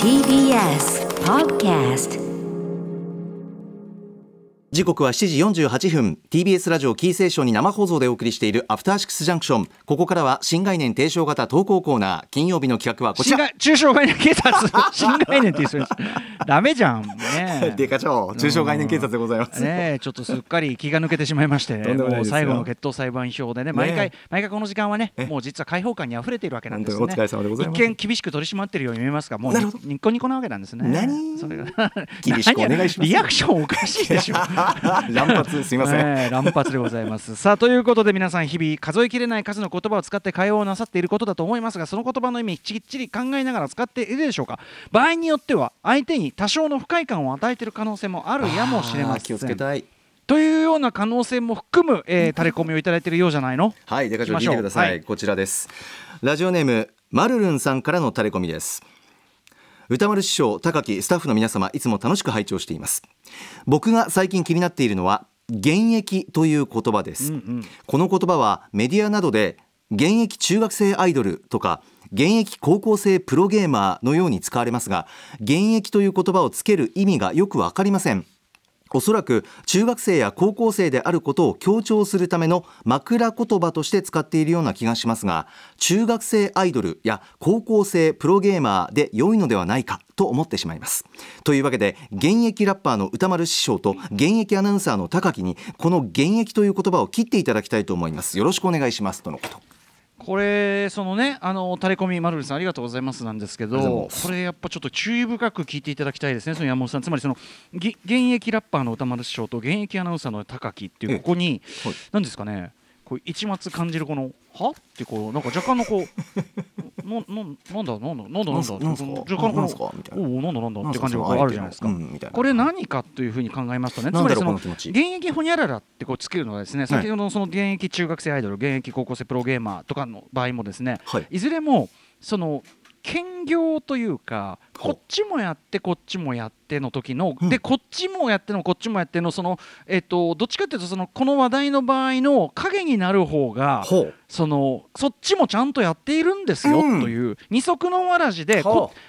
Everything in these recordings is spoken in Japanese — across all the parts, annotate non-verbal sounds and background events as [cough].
TBS Podcast 時刻は7時48分。TBS ラジオキーセーションに生放送でお送りしているアフターシックスジャンクション。ここからは新概念提唱型投稿コーナー。金曜日の企画はこちら。新概中小概念警察。[laughs] 新概念って言う人ダメじゃんね。デカ長中小概念警察でございます、ねえちょっとすっかり気が抜けてしまいまして。もう最後の決闘裁判表でね毎回ね毎回この時間はねえ。もう実は開放感に溢れているわけなんですね。本当にお疲れ様でございます。一見厳しく取り締まってるように見えますがもうニッコニコなわけなんですね。何？それが。厳しくお願いします。何リアクションおかしいでしょ。[laughs] 乱発すいません、ええ乱発でございます。さあということで皆さん日々数えきれない数の言葉を使って会話をなさっていることだと思いますがその言葉の意味きっちり考えながら使っているでしょうか。場合によっては相手に多少の不快感を与えている可能性もあるやもしれません。気をつけたい。というような可能性も含む、えー、タレコミをいただいているようじゃないの？はいデカ長聞いてください、はい。こちらです。ラジオネームまるるんさんからのタレコミです。歌丸師匠高木スタッフの皆様いつも楽しく拝聴しています。僕が最近気になっているのは現役という言葉です、この言葉はメディアなどで現役中学生アイドルとか現役高校生プロゲーマーのように使われますが現役という言葉をつける意味がよくわかりません。おそらく中学生や高校生であることを強調するための枕言葉として使っているような気がしますが中学生アイドルや高校生プロゲーマーで良いのではないかと思ってしまいます。というわけで現役ラッパーの歌丸師匠と現役アナウンサーの高木にこの現役という言葉を切っていただきたいと思います。よろしくお願いします。とのこと。これそのねあのタレコミマルルさんありがとうございますなんですけどこれやっぱちょっと注意深く聞いていただきたいですねその山本さん。つまりそのぎ現役ラッパーの歌丸師匠と現役アナウンサーの高木っていうここにえはい。何ですかねこう一末感じるこのは？ってこうなんか若干のこう [laughs] なななんだなんだなんだなんだなんすか？若干のこのおおなんだなんだって感じがあるじゃないですか。うんこれ何かというふうに考えますとねつまりその現役ホニャララってこうつけるのはですね先ほどのその現役中学生アイドル現役高校生プロゲーマーとかの場合もですねはい。いずれもその兼業というかこっちもやってこっちもやっての時の、うん。でこっちもやってのこっちもやってのそのえっとどっちかっていうとそのこの話題の場合の影になる方がほう。そのそっちもちゃんとやっているんですよ、うん。という二足のわらじで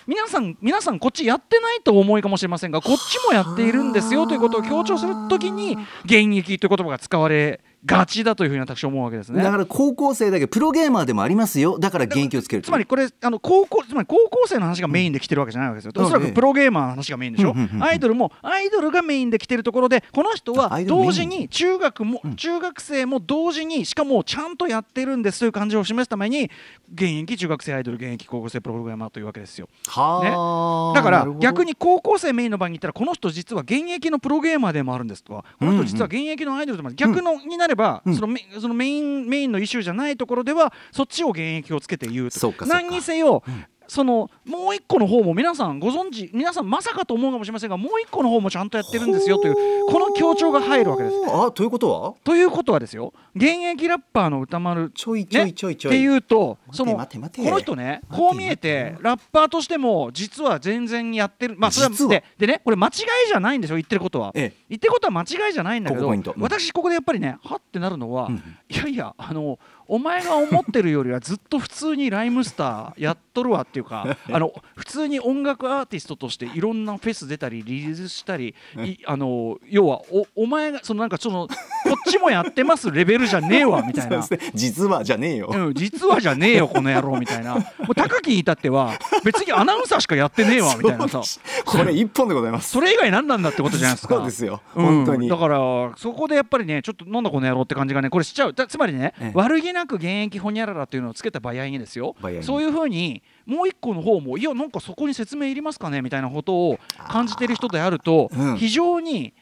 皆さん皆さんこっちやってないとお思いかもしれませんがこっちもやっているんですよということを強調するときに現役という言葉が使われがちだというふうに私は思うわけですね。だから高校生だけどプロゲーマーでもありますよ。だから現役をつけるつまりこれあの高校つまり高校生の話がメインで来てるわけじゃないわけですよ。うん。おそらええくプロゲーマーの話がメインでしょうんうんうんうん。アイドルもアイドルがメインで来てるところでこの人は同時に中学もうん。中学生も同時にしかもちゃんとやってるんですという感じを示すために現役中学生アイドル現役高校生プログラマーというわけですよ。はあだから逆に高校生メインの場合に言ったらこの人実は現役のプロゲーマーでもあるんですとかこの人実は現役のアイドルでもある逆のになればうん。そのメそのメインメインのイシューじゃないところではそっちを現役をつけて言うと。何にせよそのもう一個の方も皆さんご存知皆さんまさかと思うかもしれませんがもう一個の方もちゃんとやってるんですよというこの強調が入るわけです。あということは？ということはですよ。現役ラッパーの歌丸ちょいちょいちょいちょい、っていうとそのこの人ねこう見えてラッパーとしても実は全然やってる。まあそれ実は。はででねこれ間違いじゃないんですよ言ってることは。ええ。言ってることは間違いじゃないんだけどうん。私ここでやっぱりねはってなるのはうん。いやいやあのお前が思ってるよりはずっと普通にライムスターやっとるわっていうか [laughs] あの普通に音楽アーティストとしていろんなフェス出たりリリースしたりいあの要はおお前がそのなんかそのこっちもやってますレベルじゃねえわ [laughs] みたいな。ね。実はじゃねえよ、うん、実はじゃねえよこの野郎みたいな。もう高木に至っては別にアナウンサーしかやってねえわみたいなさ。これ一本でございます。それ以外何なんだってことじゃないですか。そうですよ。うん本当に、だからそこでやっぱりねちょっとなんだこの野郎って感じがねこれしちゃう。だつまりね、ええ。悪気なく現役ホニャララっていうのをつけた場合にですよそういうふうにもう一個の方もいやなんかそこに説明いりますかねみたいなことを感じてる人であると、うん。非常に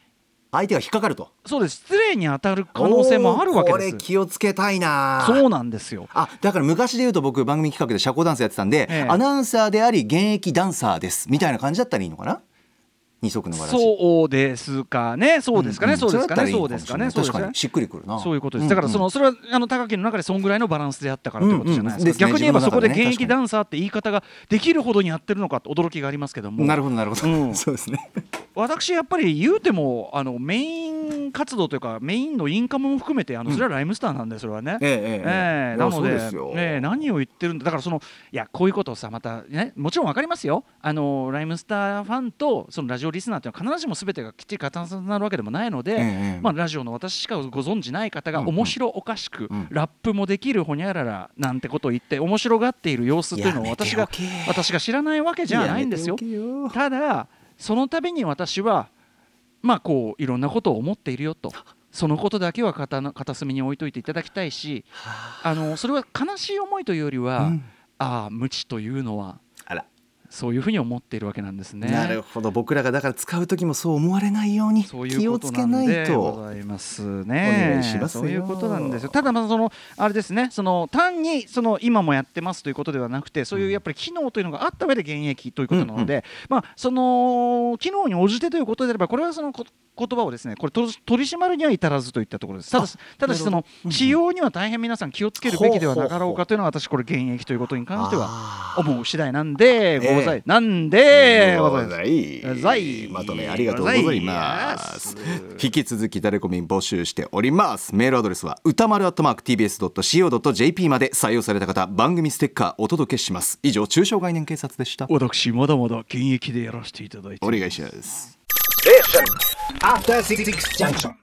相手が引っかかると。そうです。失礼に当たる可能性もあるわけです。これ気をつけたいな。そうなんですよ。あだから昔で言うと僕番組企画で社交ダンスやってたんで、ええ。アナウンサーであり現役ダンサーです。みたいな感じだったらいいのかな？二足のわらじ。そうですかね、そうですかね、ん。そうですかね、そうですかね、確かに。しっくりくるな。そういうことです。んだからそのうんそれはあの高木の中でそんぐらいのバランスであったからということじゃないですか。逆に言えばそこで現役ダンサーって言い方ができるほどにやってるのかと驚きがありますけども。なるほどなるほど、うん。[laughs] そうですね私やっぱり言うてもあのメイン活動というかメインのインカムも含めてあのそれはライムスターなんでそれはね。ええええええ。なのでええ何を言ってるんだ。だからそのいやこういうことをさまたねもちろんわかりますよ。あのライムスターファンとそのラジオリスナーっていうのは必ずしも全てがきっちり重なるわけでもないので、ええまあ、ラジオの私しかご存じない方が面白おかしく、うん。ラップもできるほにゃららなんてことを言って面白がっている様子というのを私が私が知らないわけじゃないんですよ。ただその度に私はまあこういろんなことを思っているよと。そのことだけは片の片隅に置いといていただきたいしあのそれは悲しい思いというよりは、うん。ああ無知というのはそういうふうに思っているわけなんですね。なるほど。僕らがだから使う時もそう思われないように気をつけなんいでごとざいますね。お願いしますよ。そういうことなんですよ。ただまあそのあれですね、その単にその今もやってますということではなくて、そういうやっぱり機能というのがあった上で現役ということなので、まあその機能に応じてということであれば、これはそのこ言葉をですね、これ取り締まるには至らずといったところです。ただしただしその使用には大変皆さん気をつけるべきではなかろうかというのは私これ現役ということに関してはは思う次第なんでござい、ええなんでごござい。ます。ざい。まとめありがとうございます。ございます。引き続き誰コミ募集しております。メールアドレスは歌丸アットマーク TBS.CO.JP まで採用された方番組ステッカーお届けします。以上中小概念警察でした。私まだまだ現役でやらせていただいてお願いします。After Six Junction.